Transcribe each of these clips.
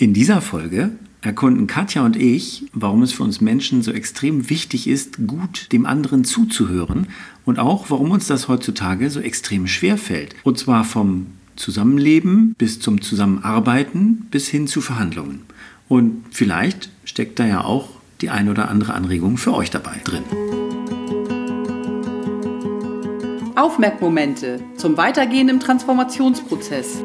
In dieser Folge erkunden Katja und ich, warum es für uns Menschen so extrem wichtig ist, gut dem anderen zuzuhören und auch, warum uns das heutzutage so extrem schwer fällt. Und zwar vom Zusammenleben bis zum Zusammenarbeiten bis hin zu Verhandlungen. Und vielleicht steckt da ja auch die ein oder andere Anregung für euch dabei drin. Aufmerkmomente zum Weitergehen im Transformationsprozess.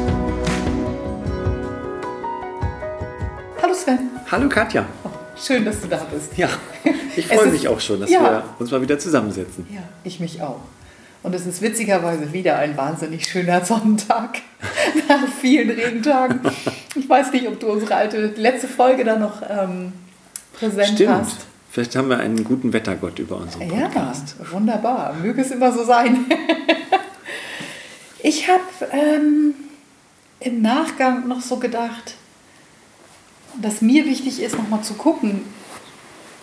Hallo Katja. Schön, dass du da bist. Ja, ich freue mich auch schon, dass ja. wir uns mal wieder zusammensetzen. Ja, ich mich auch. Und es ist witzigerweise wieder ein wahnsinnig schöner Sonntag nach vielen Regentagen. Ich weiß nicht, ob du unsere alte letzte Folge da noch ähm, präsent Stimmt. hast. Vielleicht haben wir einen guten Wettergott über unseren Ja, Podcast. wunderbar. Möge es immer so sein. ich habe ähm, im Nachgang noch so gedacht, dass mir wichtig ist, nochmal zu gucken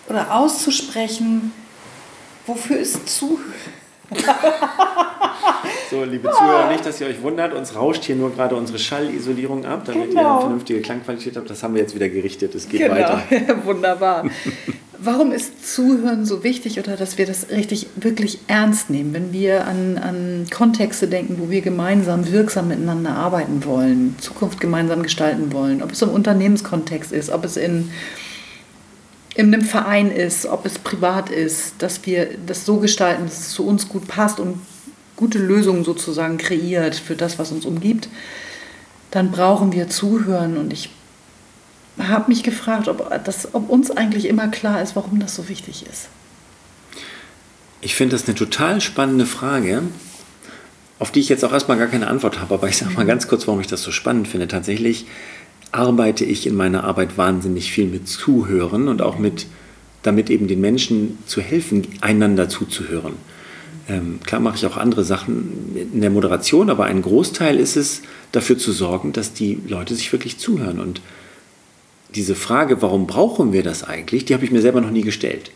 oder auszusprechen, wofür ist Zuhören. So, liebe Zuhörer, nicht, dass ihr euch wundert, uns rauscht hier nur gerade unsere Schallisolierung ab, damit ihr Genau. eine vernünftige Klangqualität habt. Das haben wir jetzt wieder gerichtet. Es geht Genau, weiter. wunderbar. Warum ist Zuhören so wichtig oder dass wir das richtig wirklich ernst nehmen, wenn wir an, an Kontexte denken, wo wir gemeinsam wirksam miteinander arbeiten wollen, Zukunft gemeinsam gestalten wollen, ob es im Unternehmenskontext ist, ob es in, in einem Verein ist, ob es privat ist, dass wir das so gestalten, dass es zu uns gut passt und gute Lösungen sozusagen kreiert für das, was uns umgibt, dann brauchen wir Zuhören und ich habe mich gefragt, ob, das, ob uns eigentlich immer klar ist, warum das so wichtig ist. Ich finde das eine total spannende Frage, auf die ich jetzt auch erstmal gar keine Antwort habe, aber ich sage mal ganz kurz, warum ich das so spannend finde. Tatsächlich arbeite ich in meiner Arbeit wahnsinnig viel mit Zuhören und auch mit, damit eben den Menschen zu helfen, einander zuzuhören. Ähm, klar mache ich auch andere Sachen in der Moderation, aber ein Großteil ist es, dafür zu sorgen, dass die Leute sich wirklich zuhören. Und diese Frage, warum brauchen wir das eigentlich, die habe ich mir selber noch nie gestellt.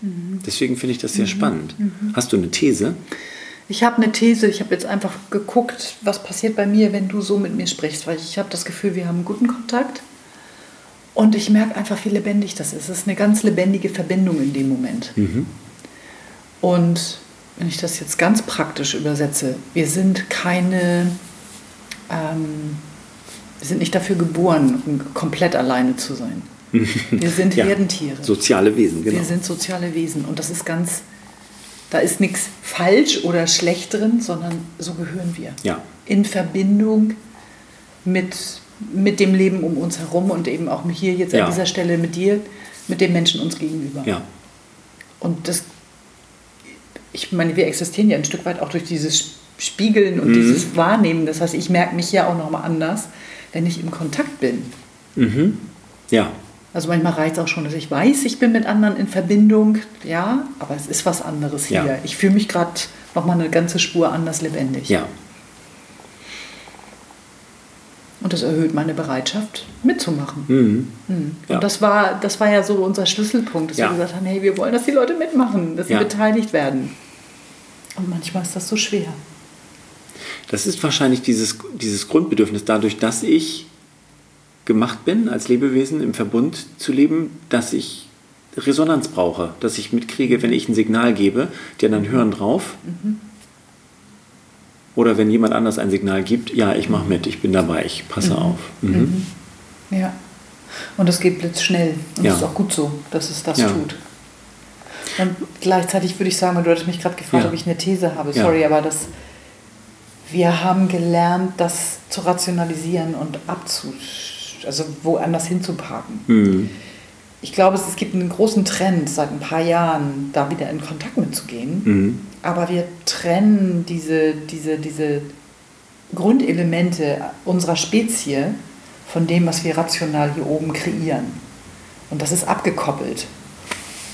Deswegen finde ich das sehr spannend. Hast du eine These? Ich habe eine These, ich habe jetzt einfach geguckt, was passiert bei mir, wenn du so mit mir sprichst, weil ich habe das Gefühl, wir haben einen guten Kontakt und ich merke einfach, wie lebendig das ist. Es ist eine ganz lebendige Verbindung in dem Moment. Und wenn ich das jetzt ganz praktisch übersetze, wir sind keine, ähm, wir sind nicht dafür geboren, um komplett alleine zu sein. Wir sind Ja. Herdentiere. Soziale Wesen, genau. Wir sind soziale Wesen und das ist ganz, da ist nichts falsch oder schlecht drin, sondern so gehören wir. Ja. In Verbindung mit, mit dem Leben um uns herum und eben auch hier jetzt Ja. an dieser Stelle mit dir, mit den Menschen uns gegenüber. Ja. Und das, ich meine, wir existieren ja ein Stück weit auch durch dieses Spiegeln Mhm. und dieses Wahrnehmen. Das heißt, ich merke mich ja auch nochmal anders, wenn ich im Kontakt bin. Ja. Also manchmal reicht es auch schon, dass ich weiß, ich bin mit anderen in Verbindung, ja, aber es ist was anderes hier. Ja. Ich fühle mich gerade nochmal eine ganze Spur anders lebendig. Ja. Und das erhöht meine Bereitschaft, mitzumachen. Mhm. Mhm. Ja. Und das war, das war ja so unser Schlüsselpunkt, dass Ja. wir gesagt haben, hey, wir wollen, dass die Leute mitmachen, dass sie beteiligt werden. Und manchmal ist das so schwer. Das ist wahrscheinlich dieses, dieses Grundbedürfnis, dadurch, dass ich gemacht bin, als Lebewesen im Verbund zu leben, dass ich Resonanz brauche, dass ich mitkriege, wenn ich ein Signal gebe, die anderen hören drauf. Oder wenn jemand anders ein Signal gibt, ja, ich mache mit, ich bin dabei, ich passe auf. Mhm. Ja. Und das geht blitzschnell. Und Ja. das ist auch gut so, dass es das Ja. tut. Und gleichzeitig würde ich sagen, du hattest mich gerade gefragt, ja. ob ich eine These habe, sorry, aber das, wir haben gelernt, das zu rationalisieren und abzu, also woanders hinzuparken. Mhm. Ich glaube, es, gibt einen großen Trend seit ein paar Jahren, da wieder in Kontakt mitzugehen. Mhm. Aber wir trennen diese, diese, diese Grundelemente unserer Spezie von dem, was wir rational hier oben kreieren. Und das ist abgekoppelt.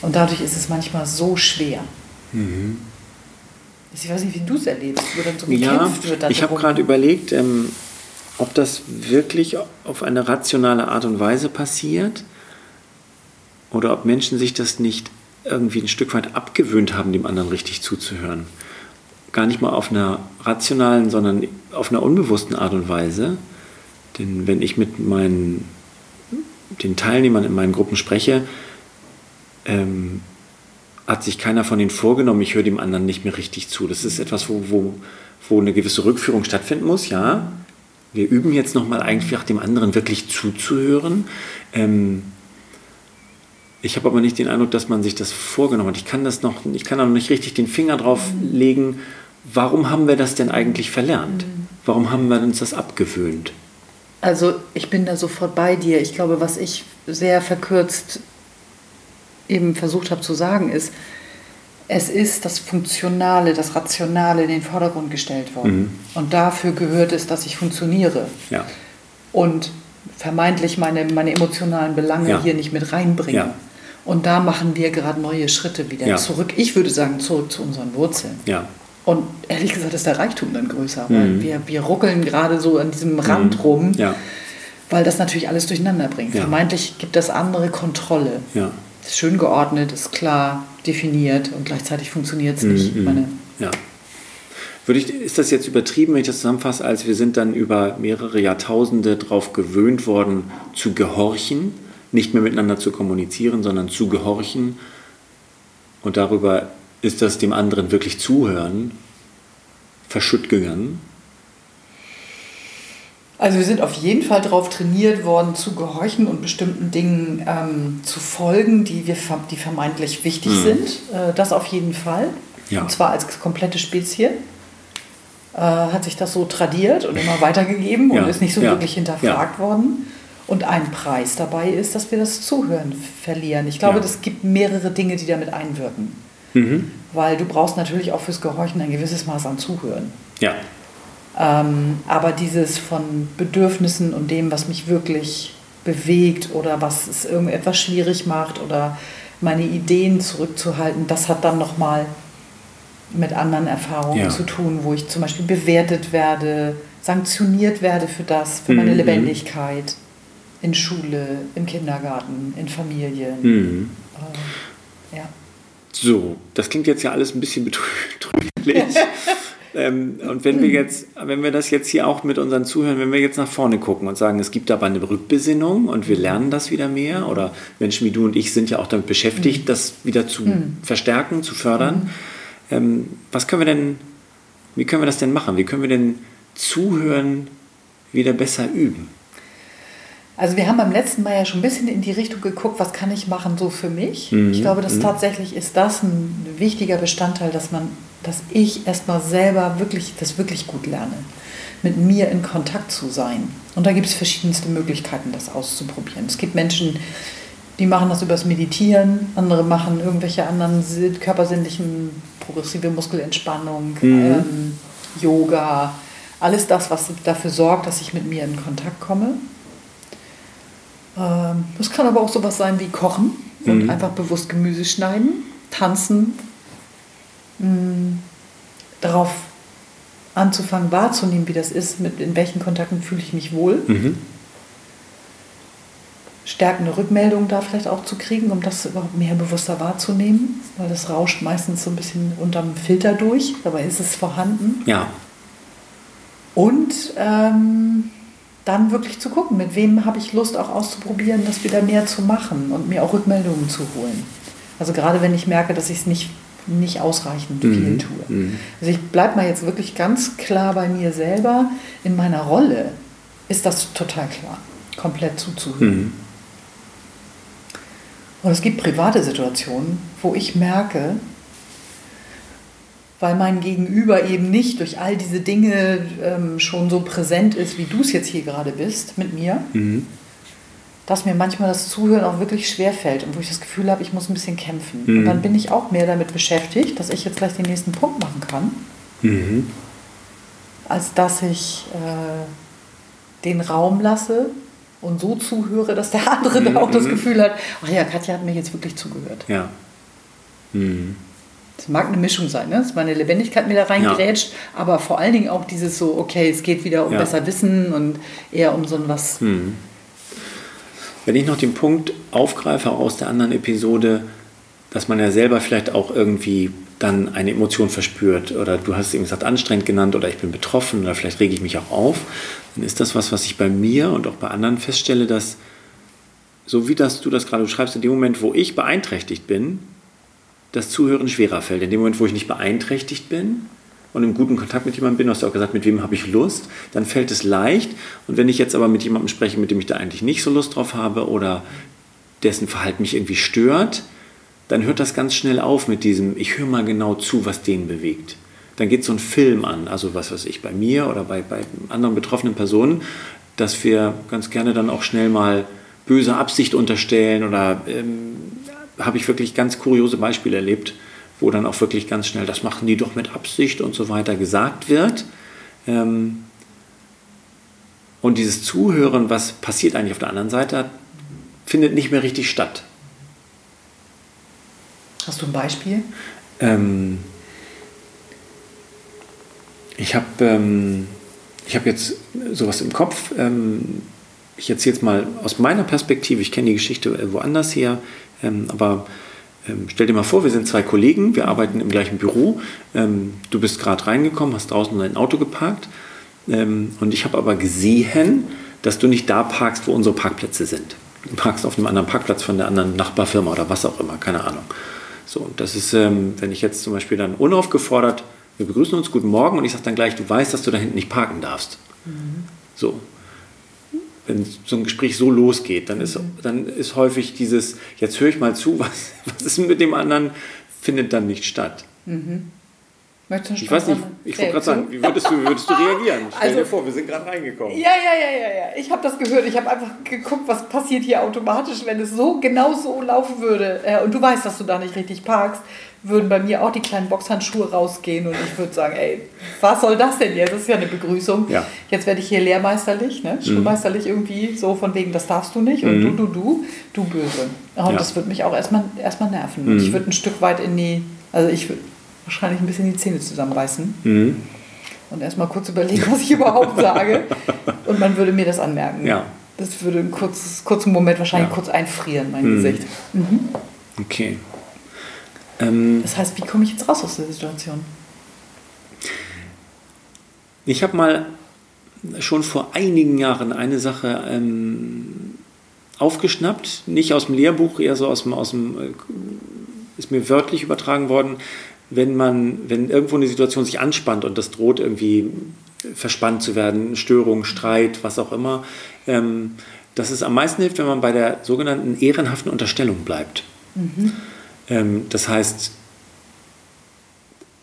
Und dadurch ist es manchmal so schwer. Mhm. Ich weiß nicht, wie du es erlebst, wo dann so gekämpft ja, wird. Ich habe gerade überlegt, ähm, ob das wirklich auf eine rationale Art und Weise passiert oder ob Menschen sich das nicht irgendwie ein Stück weit abgewöhnt haben, dem anderen richtig zuzuhören. Gar nicht mal auf einer rationalen, sondern auf einer unbewussten Art und Weise. Denn wenn ich mit meinen, den Teilnehmern in meinen Gruppen spreche, ähm, hat sich keiner von ihnen vorgenommen, ich höre dem anderen nicht mehr richtig zu. Das ist etwas, wo, wo, wo eine gewisse Rückführung stattfinden muss, ja. Wir üben jetzt nochmal eigentlich dem anderen wirklich zuzuhören. Ähm, ich habe aber nicht den Eindruck, dass man sich das vorgenommen hat. Ich kann das noch, ich kann da noch nicht richtig den Finger drauf legen. Warum haben wir das denn eigentlich verlernt? Warum haben wir uns das abgewöhnt? Also ich bin da sofort bei dir. Ich glaube, was ich sehr verkürzt eben versucht habe zu sagen, ist, es ist das Funktionale, das Rationale in den Vordergrund gestellt worden. Mhm. Und dafür gehört es, dass ich funktioniere. Ja. Und vermeintlich meine, meine emotionalen Belange ja. hier nicht mit reinbringe. Ja. Und da machen wir gerade neue Schritte wieder zurück. Ich würde sagen, zurück zu unseren Wurzeln. Und ehrlich gesagt ist der Reichtum dann größer, weil mhm. wir, wir ruckeln gerade so an diesem Rand mhm. rum, weil das natürlich alles durcheinander bringt. Vermeintlich gibt das andere Kontrolle. Ist schön geordnet, ist klar definiert und gleichzeitig funktioniert es nicht. Mhm. Meine, ja. Würde ich, ist das jetzt übertrieben, wenn ich das zusammenfasse, als wir sind dann über mehrere Jahrtausende darauf gewöhnt worden, zu gehorchen? nicht mehr miteinander zu kommunizieren, sondern zu gehorchen. Und darüber ist das dem anderen wirklich zuhören verschütt gegangen. Also wir sind auf jeden Fall darauf trainiert worden, zu gehorchen und bestimmten Dingen ähm, zu folgen, die, wir, die vermeintlich wichtig mhm. sind. Äh, das auf jeden Fall. Ja. Und zwar als komplette Spezie. Äh, hat sich das so tradiert und immer weitergegeben ja. und ist nicht so ja. wirklich hinterfragt worden. Und ein Preis dabei ist, dass wir das Zuhören verlieren. Ich glaube, es gibt mehrere Dinge, die damit einwirken. Mhm. Weil du brauchst natürlich auch fürs Gehorchen ein gewisses Maß an Zuhören. Ja. Ähm, aber dieses von Bedürfnissen und dem, was mich wirklich bewegt oder was es irgendetwas schwierig macht oder meine Ideen zurückzuhalten, das hat dann nochmal mit anderen Erfahrungen ja. zu tun, wo ich zum Beispiel bewertet werde, sanktioniert werde für das, für meine mhm. Lebendigkeit in Schule, im Kindergarten, in Familien. Mhm. Äh, ja. So, das klingt jetzt ja alles ein bisschen betrüblich. ähm, und wenn wir jetzt, wenn wir das jetzt hier auch mit unseren Zuhörern, wenn wir jetzt nach vorne gucken und sagen, es gibt aber eine Rückbesinnung und wir lernen das wieder mehr, oder Menschen wie du und ich sind ja auch damit beschäftigt, mhm. das wieder zu mhm. verstärken, zu fördern. Mhm. Ähm, was können wir denn, wie können wir das denn machen? Wie können wir denn Zuhören wieder besser üben? Also wir haben beim letzten Mal ja schon ein bisschen in die Richtung geguckt, was kann ich machen so für mich. Mhm. Ich glaube, dass mhm. tatsächlich ist das ein wichtiger Bestandteil, dass man, dass ich erstmal selber wirklich, das wirklich gut lerne, mit mir in Kontakt zu sein. Und da gibt es verschiedenste Möglichkeiten, das auszuprobieren. Es gibt Menschen, die machen das übers Meditieren, andere machen irgendwelche anderen körpersinnlichen, progressive Muskelentspannung, mhm. ähm, Yoga, alles das, was dafür sorgt, dass ich mit mir in Kontakt komme. Ähm, das kann aber auch sowas sein wie Kochen und mhm. einfach bewusst Gemüse schneiden, tanzen, mh, darauf anzufangen wahrzunehmen, wie das ist, mit in welchen Kontakten fühle ich mich wohl. Mhm. Stärkende Rückmeldung da vielleicht auch zu kriegen, um das überhaupt mehr bewusster wahrzunehmen, weil das rauscht meistens so ein bisschen unterm Filter durch, dabei ist es vorhanden. Ja. Und ähm, dann wirklich zu gucken, mit wem habe ich Lust auch auszuprobieren, das wieder mehr zu machen und mir auch Rückmeldungen zu holen. Also gerade wenn ich merke, dass ich es nicht, nicht ausreichend mhm. viel tue. Mhm. Also ich bleibe mal jetzt wirklich ganz klar bei mir selber. In meiner Rolle ist das total klar, komplett zuzuhören. Mhm. Und es gibt private Situationen, wo ich merke, weil mein Gegenüber eben nicht durch all diese Dinge ähm, schon so präsent ist, wie du es jetzt hier gerade bist mit mir, mhm. Dass mir manchmal das Zuhören auch wirklich schwer fällt und wo ich das Gefühl habe, ich muss ein bisschen kämpfen. Mhm. Und dann bin ich auch mehr damit beschäftigt, dass ich jetzt gleich den nächsten Punkt machen kann, mhm. als dass ich äh, den Raum lasse und so zuhöre, dass der andere dann auch das mhm. Gefühl hat, ach ja, Katja hat mir jetzt wirklich zugehört. Ja. Mhm. Es mag eine Mischung sein, ne? dass meine Lebendigkeit mir da reingrätscht, ja. aber vor allen Dingen auch dieses so, okay, es geht wieder um ja. besser Wissen und eher um so ein was. Hm. Wenn ich noch den Punkt aufgreife aus der anderen Episode, dass man ja selber vielleicht auch irgendwie dann eine Emotion verspürt oder du hast eben gesagt anstrengend genannt oder ich bin betroffen oder vielleicht rege ich mich auch auf, dann ist das was, was ich bei mir und auch bei anderen feststelle, dass so wie das du das gerade beschreibst, in dem Moment, wo ich beeinträchtigt bin, das Zuhören schwerer fällt. In dem Moment, wo ich nicht beeinträchtigt bin und im guten Kontakt mit jemandem bin, hast du auch gesagt, mit wem habe ich Lust, dann fällt es leicht. Und wenn ich jetzt aber mit jemandem spreche, mit dem ich da eigentlich nicht so Lust drauf habe oder dessen Verhalten mich irgendwie stört, dann hört das ganz schnell auf mit diesem, ich höre mal genau zu, was den bewegt. Dann geht so ein Film an, also was weiß ich, bei mir oder bei, bei anderen betroffenen Personen, dass wir ganz gerne dann auch schnell mal böse Absicht unterstellen oder ähm, habe ich wirklich ganz kuriose Beispiele erlebt, wo dann auch wirklich ganz schnell, das machen die doch mit Absicht und so weiter gesagt wird. Ähm, und dieses Zuhören, was passiert eigentlich auf der anderen Seite, findet nicht mehr richtig statt. Hast du ein Beispiel? Ähm, ich habe ähm, hab jetzt sowas im Kopf. Ähm, ich erzähle jetzt mal aus meiner Perspektive. Ich kenne die Geschichte woanders her. Ähm, aber ähm, stell dir mal vor, wir sind zwei Kollegen, wir arbeiten im gleichen Büro. Ähm, du bist gerade reingekommen, hast draußen dein Auto geparkt. und ich habe aber gesehen, dass du nicht da parkst, wo unsere Parkplätze sind. Du parkst auf einem anderen Parkplatz von der anderen Nachbarfirma oder was auch immer, keine Ahnung. So, das ist, wenn ich jetzt zum Beispiel dann unaufgefordert, wir begrüßen uns, guten Morgen, und ich sage dann gleich, du weißt, dass du da hinten nicht parken darfst. Mhm. So, wenn so ein Gespräch so losgeht, dann ist, mhm. dann ist häufig dieses, jetzt höre ich mal zu, was, was ist mit dem anderen, findet dann nicht statt. Mhm. Ich weiß nicht, ich wollte gerade sagen, wie würdest du, würdest du reagieren? Stell also, dir vor, wir sind gerade reingekommen. Ja, ja, ja, ja, ja. Ich habe das gehört. Ich habe einfach geguckt, was passiert hier automatisch, wenn es so genau so laufen würde. Äh, und du weißt, dass du da nicht richtig parkst würden bei mir auch die kleinen Boxhandschuhe rausgehen und ich würde sagen, ey, was soll das denn jetzt? Das ist ja eine Begrüßung. Ja. Jetzt werde ich hier lehrmeisterlich, ne? schulmeisterlich mhm. irgendwie, so von wegen, das darfst du nicht und mhm. du, du, du, du böse. Und ja. das würde mich auch erstmal, erstmal nerven. Mhm. Ich würde ein Stück weit in die, also ich würde wahrscheinlich ein bisschen die Zähne zusammenreißen mhm. und erstmal kurz überlegen, was ich überhaupt sage und man würde mir das anmerken. Ja. Das würde einen kurz, kurzen Moment wahrscheinlich ja. kurz einfrieren, mein mhm. Gesicht. Mhm. Okay. Ähm, das heißt, wie komme ich jetzt raus aus der Situation? Ich habe mal schon vor einigen Jahren eine Sache ähm, aufgeschnappt, nicht aus dem Lehrbuch, eher so aus dem, aus dem, äh, ist mir wörtlich übertragen worden, wenn man, wenn irgendwo eine Situation sich anspannt und das droht irgendwie verspannt zu werden, Störung, Streit, was auch immer, ähm, dass es am meisten hilft, wenn man bei der sogenannten ehrenhaften Unterstellung bleibt. Mhm. Ähm, das heißt,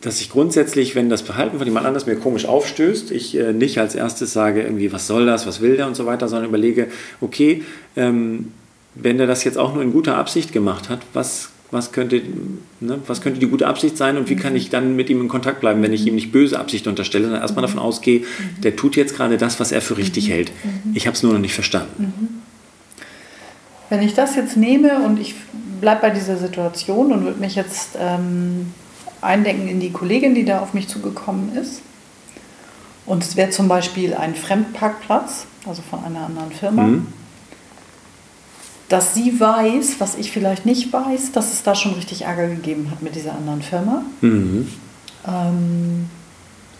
dass ich grundsätzlich, wenn das Verhalten von jemand anders mir komisch aufstößt, ich äh, nicht als erstes sage, irgendwie, was soll das, was will der und so weiter, sondern überlege, okay, ähm, wenn der das jetzt auch nur in guter Absicht gemacht hat, was, was, könnte, ne, was könnte die gute Absicht sein und wie kann ich dann mit ihm in Kontakt bleiben, wenn ich ihm nicht böse Absicht unterstelle, sondern erstmal davon ausgehe, der tut jetzt gerade das, was er für richtig hält. Ich habe es nur noch nicht verstanden. Wenn ich das jetzt nehme und ich bleibe bei dieser Situation und würde mich jetzt ähm, eindenken in die Kollegin, die da auf mich zugekommen ist. Und es wäre zum Beispiel ein Fremdparkplatz, also von einer anderen Firma. Mhm. Dass sie weiß, was ich vielleicht nicht weiß, dass es da schon richtig Ärger gegeben hat mit dieser anderen Firma. Mhm. Ähm,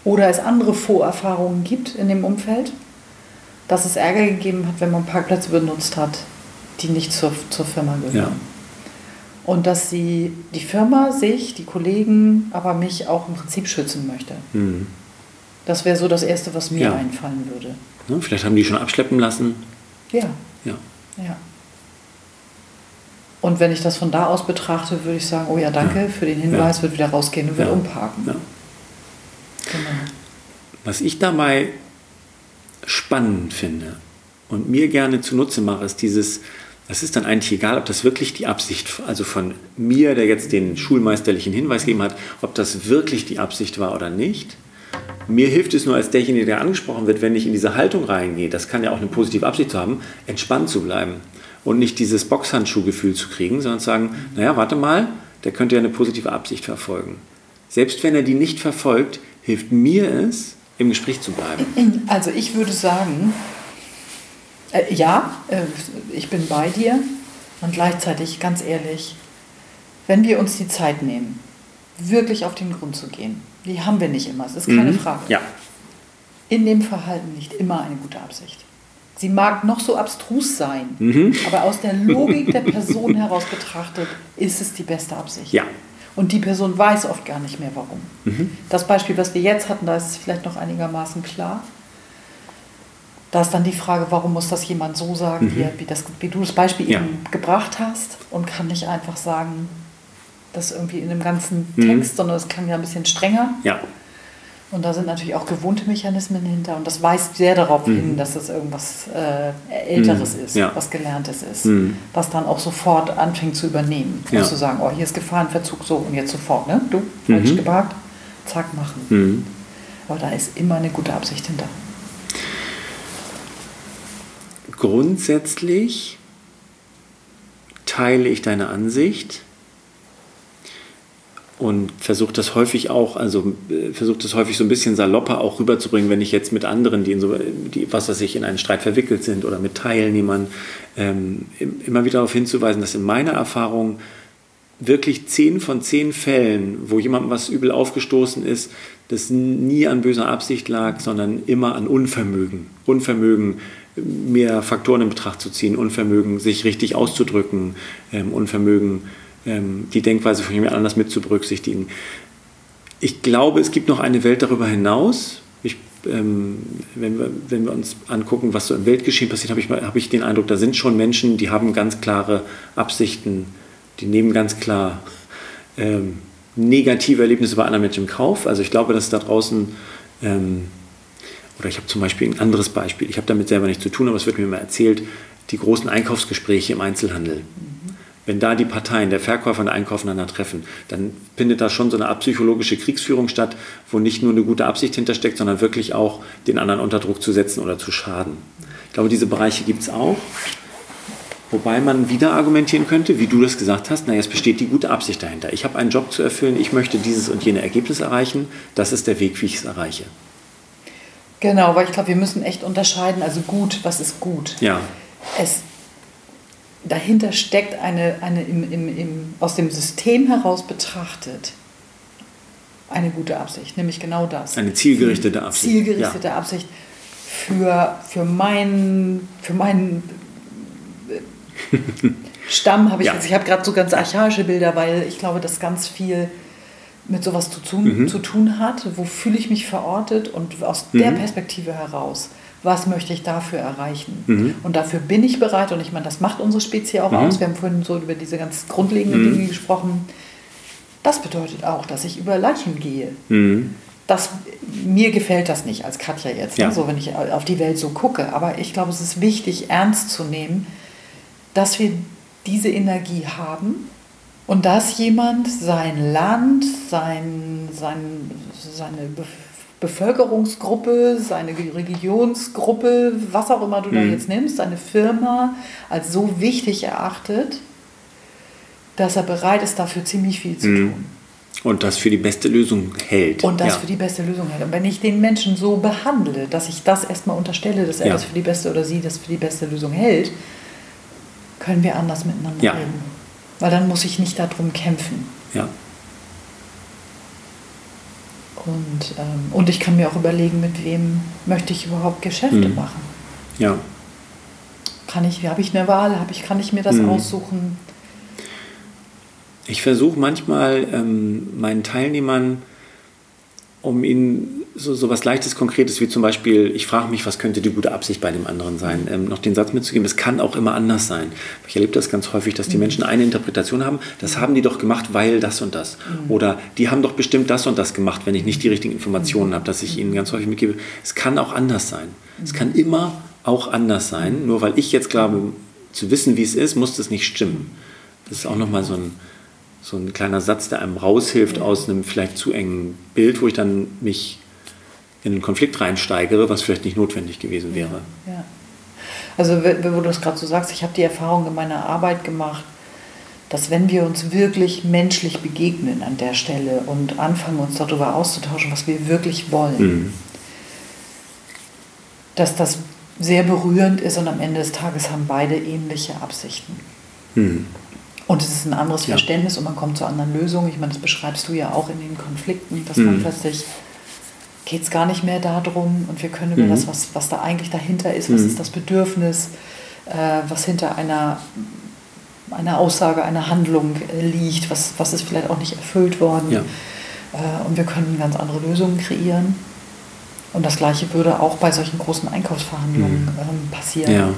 oder es andere Vorerfahrungen gibt in dem Umfeld, dass es Ärger gegeben hat, wenn man Parkplätze benutzt hat, die nicht zur, zur Firma gehören. Ja. Und dass sie die Firma, sich, die Kollegen, aber mich auch im Prinzip schützen möchte. Mhm. Das wäre so das Erste, was mir ja. einfallen würde. Ja, vielleicht haben die schon abschleppen lassen. Ja. Ja. ja. Und wenn ich das von da aus betrachte, würde ich sagen, oh ja, danke ja. für den Hinweis, ja. wird wieder rausgehen und wird umparken. Genau. Was ich dabei spannend finde und mir gerne zunutze mache, ist dieses, das ist dann eigentlich egal, ob das wirklich die Absicht, also von mir, der jetzt den schulmeisterlichen Hinweis gegeben hat, ob das wirklich die Absicht war oder nicht. Mir hilft es nur als derjenige, der angesprochen wird, wenn ich in diese Haltung reingehe, das kann ja auch eine positive Absicht zu haben, entspannt zu bleiben und nicht dieses Boxhandschuhgefühl zu kriegen, sondern zu sagen, naja, warte mal, der könnte ja eine positive Absicht verfolgen. Selbst wenn er die nicht verfolgt, hilft mir es, im Gespräch zu bleiben. Also ich würde sagen, äh, ja, äh, ich bin bei dir und gleichzeitig ganz ehrlich, wenn wir uns die Zeit nehmen, wirklich auf den Grund zu gehen, die haben wir nicht immer, es ist keine mhm. Frage. Ja. In dem Verhalten nicht immer eine gute Absicht. Sie mag noch so abstrus sein, mhm. aber aus der Logik der Person heraus betrachtet ist es die beste Absicht. Ja. Und die Person weiß oft gar nicht mehr warum. Mhm. Das Beispiel, was wir jetzt hatten, da ist es vielleicht noch einigermaßen klar. Da ist dann die Frage, warum muss das jemand so sagen, mhm. wie, das, wie, du das Beispiel ja. eben gebracht hast und kann nicht einfach sagen, das irgendwie in dem ganzen mhm. Text, sondern es klang ja ein bisschen strenger. Ja. Und da sind natürlich auch gewohnte Mechanismen hinter und das weist sehr darauf mhm. hin, dass es irgendwas äh, Älteres mhm. ist, ja. was Gelerntes ist, mhm. was dann auch sofort anfängt zu übernehmen ja. und zu sagen, oh, hier ist Gefahrenverzug, so und jetzt sofort, ne? Du, falsch mhm. geparkt, zack, machen. Mhm. Aber da ist immer eine gute Absicht hinter. Grundsätzlich teile ich deine Ansicht und versuche das häufig auch, also äh, versuche das häufig so ein bisschen salopper auch rüberzubringen, wenn ich jetzt mit anderen, die in so, die, was weiß ich, in einen Streit verwickelt sind oder mit Teilnehmern, ähm, immer wieder darauf hinzuweisen, dass in meiner Erfahrung wirklich zehn von zehn Fällen, wo jemandem was übel aufgestoßen ist, das nie an böser Absicht lag, sondern immer an Unvermögen. Unvermögen, mehr Faktoren in Betracht zu ziehen, Unvermögen, sich richtig auszudrücken, ähm, Unvermögen, die Denkweise von jemand anders mit zu berücksichtigen. Ich glaube, es gibt noch eine Welt darüber hinaus. Ich, ähm, wenn, wir, wenn wir uns angucken, was so im Weltgeschehen passiert, habe ich, hab ich den Eindruck, da sind schon Menschen, die haben ganz klare Absichten, die nehmen ganz klar ähm, negative Erlebnisse bei anderen Menschen im Kauf. Also ich glaube, dass da draußen, ähm, oder ich habe zum Beispiel ein anderes Beispiel, ich habe damit selber nichts zu tun, aber es wird mir immer erzählt, die großen Einkaufsgespräche im Einzelhandel. Wenn da die Parteien, der Verkäufer und der Einkäufer einander treffen, dann findet da schon so eine psychologische Kriegsführung statt, wo nicht nur eine gute Absicht hintersteckt, sondern wirklich auch den anderen unter Druck zu setzen oder zu schaden. Ich glaube, diese Bereiche gibt es auch. Wobei man wieder argumentieren könnte, wie du das gesagt hast, naja, es besteht die gute Absicht dahinter. Ich habe einen Job zu erfüllen, ich möchte dieses und jene Ergebnis erreichen, das ist der Weg, wie ich es erreiche. Genau, weil ich glaube, wir müssen echt unterscheiden, also gut, was ist gut? Ja. Es dahinter steckt eine, eine im, im, im, aus dem System heraus betrachtet eine gute Absicht, nämlich genau das. Eine zielgerichtete Absicht. Zielgerichtete ja. Absicht für, für meinen für mein Stamm habe ich ja. jetzt, ich habe gerade so ganz archaische Bilder, weil ich glaube, dass ganz viel mit sowas zu tun, mhm. zu tun hat. Wo fühle ich mich verortet und aus mhm. der Perspektive heraus was möchte ich dafür erreichen. Mhm. Und dafür bin ich bereit, und ich meine, das macht unsere Spezies auch mhm. aus. Wir haben vorhin so über diese ganz grundlegenden mhm. Dinge gesprochen. Das bedeutet auch, dass ich über Leichen gehe. Mhm. Das, mir gefällt das nicht als Katja jetzt, ne? ja. ne? so wenn ich auf die Welt so gucke. Aber ich glaube, es ist wichtig, ernst zu nehmen, dass wir diese Energie haben und dass jemand sein Land, sein, sein, seine Bevölkerung, Bevölkerungsgruppe, seine Religionsgruppe, was auch immer du mhm. da jetzt nimmst, seine Firma als so wichtig erachtet, dass er bereit ist, dafür ziemlich viel zu mhm. tun. Und das für die beste Lösung hält. Und das ja. für die beste Lösung hält. Und wenn ich den Menschen so behandle, dass ich das erstmal unterstelle, dass er ja. das für die beste oder sie das für die beste Lösung hält, können wir anders miteinander ja. reden. Weil dann muss ich nicht darum kämpfen. Ja. Und, ähm, und ich kann mir auch überlegen, mit wem möchte ich überhaupt Geschäfte mhm. machen. Ja. Kann ich, habe ich eine Wahl? Habe ich, kann ich mir das mhm. aussuchen? Ich versuche manchmal ähm, meinen Teilnehmern um ihnen so, so was Leichtes, Konkretes wie zum Beispiel, ich frage mich, was könnte die gute Absicht bei dem anderen sein, ähm, noch den Satz mitzugeben, es kann auch immer anders sein. Ich erlebe das ganz häufig, dass die Menschen eine Interpretation haben, das haben die doch gemacht, weil das und das. Oder die haben doch bestimmt das und das gemacht, wenn ich nicht die richtigen Informationen habe, dass ich ihnen ganz häufig mitgebe, es kann auch anders sein. Es kann immer auch anders sein, nur weil ich jetzt glaube, zu wissen, wie es ist, muss das nicht stimmen. Das ist auch nochmal so ein, so ein kleiner Satz, der einem raushilft aus einem vielleicht zu engen Bild, wo ich dann mich in einen Konflikt reinsteigere, was vielleicht nicht notwendig gewesen wäre. Ja. Also wo du es gerade so sagst, ich habe die Erfahrung in meiner Arbeit gemacht, dass wenn wir uns wirklich menschlich begegnen an der Stelle und anfangen uns darüber auszutauschen, was wir wirklich wollen, mhm. dass das sehr berührend ist und am Ende des Tages haben beide ähnliche Absichten. Mhm. Und es ist ein anderes ja. Verständnis und man kommt zu anderen Lösungen. Ich meine, das beschreibst du ja auch in den Konflikten, dass mhm. man plötzlich geht es gar nicht mehr darum und wir können über mhm. das, was, was da eigentlich dahinter ist, was mhm. ist das Bedürfnis, äh, was hinter einer, einer Aussage, einer Handlung äh, liegt, was, was ist vielleicht auch nicht erfüllt worden. Ja. Äh, und wir können ganz andere Lösungen kreieren. Und das Gleiche würde auch bei solchen großen Einkaufsverhandlungen mhm. ähm, passieren. Ja.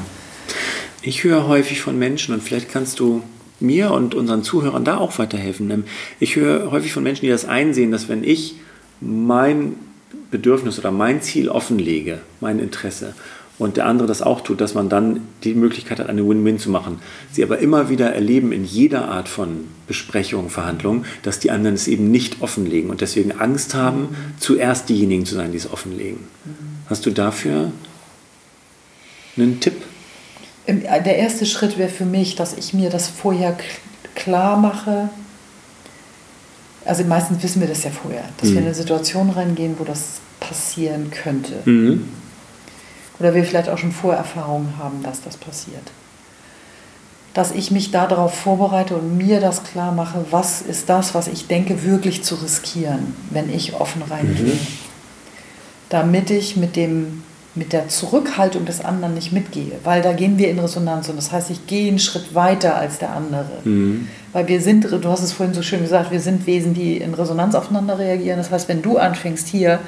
Ich höre häufig von Menschen, und vielleicht kannst du mir und unseren Zuhörern da auch weiterhelfen. Ich höre häufig von Menschen, die das einsehen, dass wenn ich mein Bedürfnis oder mein Ziel offenlege, mein Interesse, und der andere das auch tut, dass man dann die Möglichkeit hat, eine Win-Win zu machen. Sie aber immer wieder erleben in jeder Art von Besprechung, Verhandlung, dass die anderen es eben nicht offenlegen und deswegen Angst haben, mhm. zuerst diejenigen zu sein, die es offenlegen. Mhm. Hast du dafür einen Tipp? Äh, der erste Schritt wäre für mich, dass ich mir das vorher klar mache, also meistens wissen wir das ja vorher, dass mhm. wir in eine Situation reingehen, wo das passieren könnte. Mhm. Oder wir vielleicht auch schon Vorerfahrungen haben, dass das passiert. Dass ich mich darauf vorbereite und mir das klar mache, was ist das, was ich denke, wirklich zu riskieren, wenn ich offen reingehe. Mhm. Damit ich mit dem mit der Zurückhaltung des anderen nicht mitgehe, weil da gehen wir in Resonanz und das heißt, ich gehe einen Schritt weiter als der andere. Mhm. Weil wir sind, du hast es vorhin so schön gesagt, wir sind Wesen, die in Resonanz aufeinander reagieren. Das heißt, wenn du anfängst hier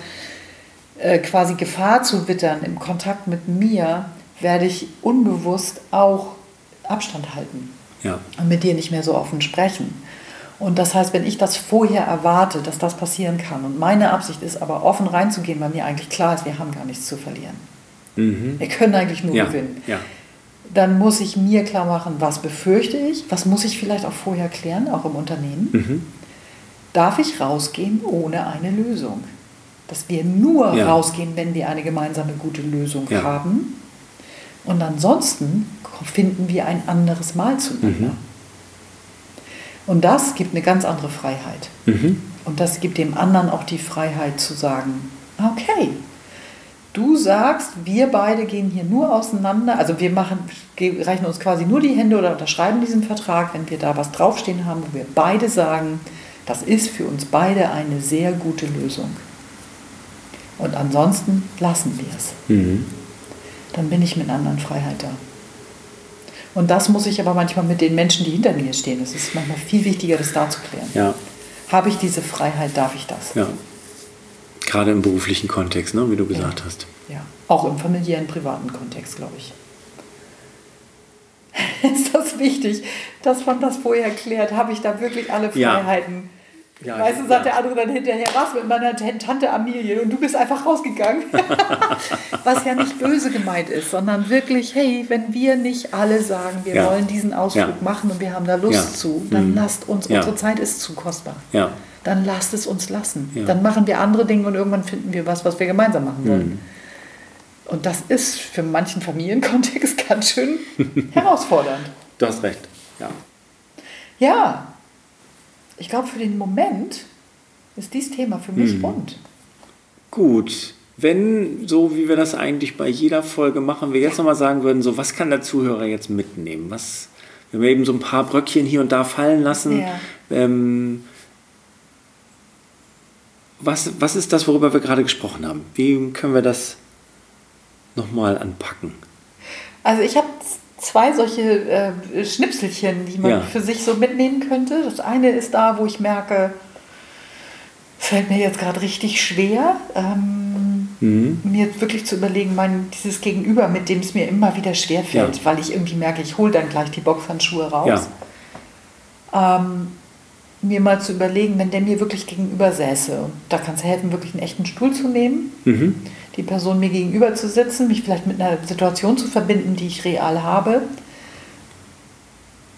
äh, quasi Gefahr zu wittern im Kontakt mit mir, werde ich unbewusst auch Abstand halten ja. und mit dir nicht mehr so offen sprechen. Und das heißt, wenn ich das vorher erwarte, dass das passieren kann und meine Absicht ist aber offen reinzugehen, weil mir eigentlich klar ist, wir haben gar nichts zu verlieren. Mhm. Wir können eigentlich nur ja. gewinnen. Ja. Dann muss ich mir klar machen, was befürchte ich, was muss ich vielleicht auch vorher klären, auch im Unternehmen. Mhm. Darf ich rausgehen ohne eine Lösung? Dass wir nur ja. rausgehen, wenn wir eine gemeinsame gute Lösung haben. Und ansonsten finden wir ein anderes Mal zueinander. Mhm. Und das gibt eine ganz andere Freiheit. Mhm. Und das gibt dem anderen auch die Freiheit zu sagen, okay, du sagst, wir beide gehen hier nur auseinander, also wir machen, reichen uns quasi nur die Hände oder unterschreiben diesen Vertrag, wenn wir da was draufstehen haben, wo wir beide sagen, das ist für uns beide eine sehr gute Lösung. Und ansonsten lassen wir es. Mhm. Dann bin ich mit einer anderen Freiheit da. Und das muss ich aber manchmal mit den Menschen, die hinter mir stehen. Es ist manchmal viel wichtiger, das da zu klären. Ja. Habe ich diese Freiheit, darf ich das? Ja. Gerade im beruflichen Kontext, ne, wie du gesagt ja. hast. Ja, auch im familiären, privaten Kontext, glaube ich. ist das wichtig, dass man das vorher klärt? Habe ich da wirklich alle Freiheiten? Ja ja, weißt du, sagt der andere dann hinterher, was mit meiner Tante Amelie und du bist einfach rausgegangen. was ja nicht böse gemeint ist, sondern wirklich, hey, wenn wir nicht alle sagen, wir ja. wollen diesen Ausflug ja. machen und wir haben da Lust zu, dann mhm. lasst uns, unsere Zeit ist zu kostbar. Dann lasst es uns lassen. Dann machen wir andere Dinge und irgendwann finden wir was, was wir gemeinsam machen wollen. Mhm. Und das ist für manchen Familienkontext ganz schön herausfordernd. Du hast recht, ja. Ja, ich glaube, für den Moment ist dieses Thema für mich hm. rund. Gut. Wenn, so wie wir das eigentlich bei jeder Folge machen, wir jetzt nochmal sagen würden, so was kann der Zuhörer jetzt mitnehmen? Was, wenn wir eben so ein paar Bröckchen hier und da fallen lassen, ja. ähm, was, was ist das, worüber wir gerade gesprochen haben? Wie können wir das nochmal anpacken? Also ich habe zwei solche äh, Schnipselchen, die man ja. für sich so mitnehmen könnte. Das eine ist da, wo ich merke, fällt mir jetzt gerade richtig schwer, ähm, mhm. mir wirklich zu überlegen, mein, dieses Gegenüber, mit dem es mir immer wieder schwer fällt, ja. weil ich irgendwie merke, ich hole dann gleich die Boxhandschuhe raus. Ja. Ähm, mir mal zu überlegen, wenn der mir wirklich gegenüber säße, und da kann es helfen, wirklich einen echten Stuhl zu nehmen, mhm. Die Person mir gegenüber zu sitzen, mich vielleicht mit einer Situation zu verbinden, die ich real habe.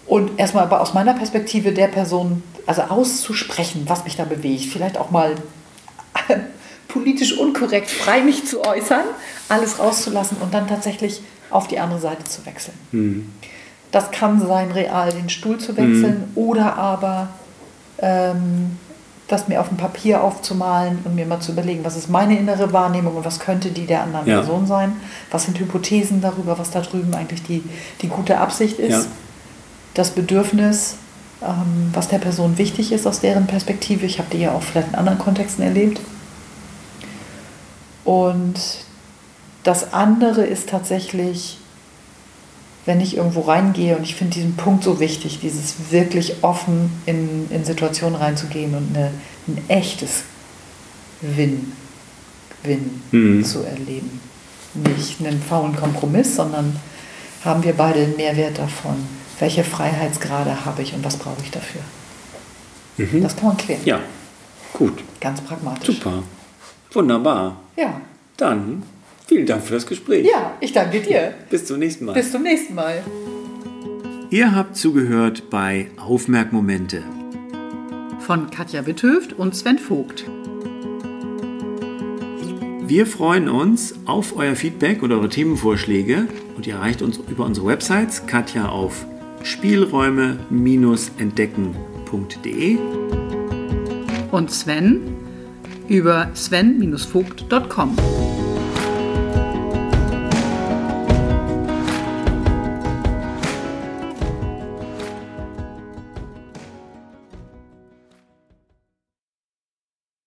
Und erstmal aber aus meiner Perspektive der Person, also auszusprechen, was mich da bewegt, vielleicht auch mal politisch unkorrekt frei mich zu äußern, alles rauszulassen und dann tatsächlich auf die andere Seite zu wechseln. Mhm. Das kann sein, real den Stuhl zu wechseln mhm. oder aber ähm, das mir auf dem Papier aufzumalen und mir mal zu überlegen, was ist meine innere Wahrnehmung und was könnte die der anderen ja. Person sein? Was sind Hypothesen darüber, was da drüben eigentlich die, die gute Absicht ist? Ja. Das Bedürfnis, ähm, was der Person wichtig ist aus deren Perspektive. Ich habe die ja auch vielleicht in anderen Kontexten erlebt. Und das andere ist tatsächlich wenn ich irgendwo reingehe und ich finde diesen Punkt so wichtig, dieses wirklich offen in, in Situationen reinzugehen und eine, ein echtes Win, Win mhm. zu erleben. Nicht einen faulen Kompromiss, sondern haben wir beide einen Mehrwert davon. Welche Freiheitsgrade habe ich und was brauche ich dafür? Mhm. Das kann man klären. Ja, gut. Ganz pragmatisch. Super. Wunderbar. Ja. Dann Vielen Dank für das Gespräch. Ja, ich danke dir. Bis zum nächsten Mal. Bis zum nächsten Mal. Ihr habt zugehört bei Aufmerkmomente von Katja Witthöft und Sven Vogt. Wir freuen uns auf euer Feedback oder eure Themenvorschläge und ihr erreicht uns über unsere Websites Katja auf spielräume-entdecken.de und Sven über sven-vogt.com.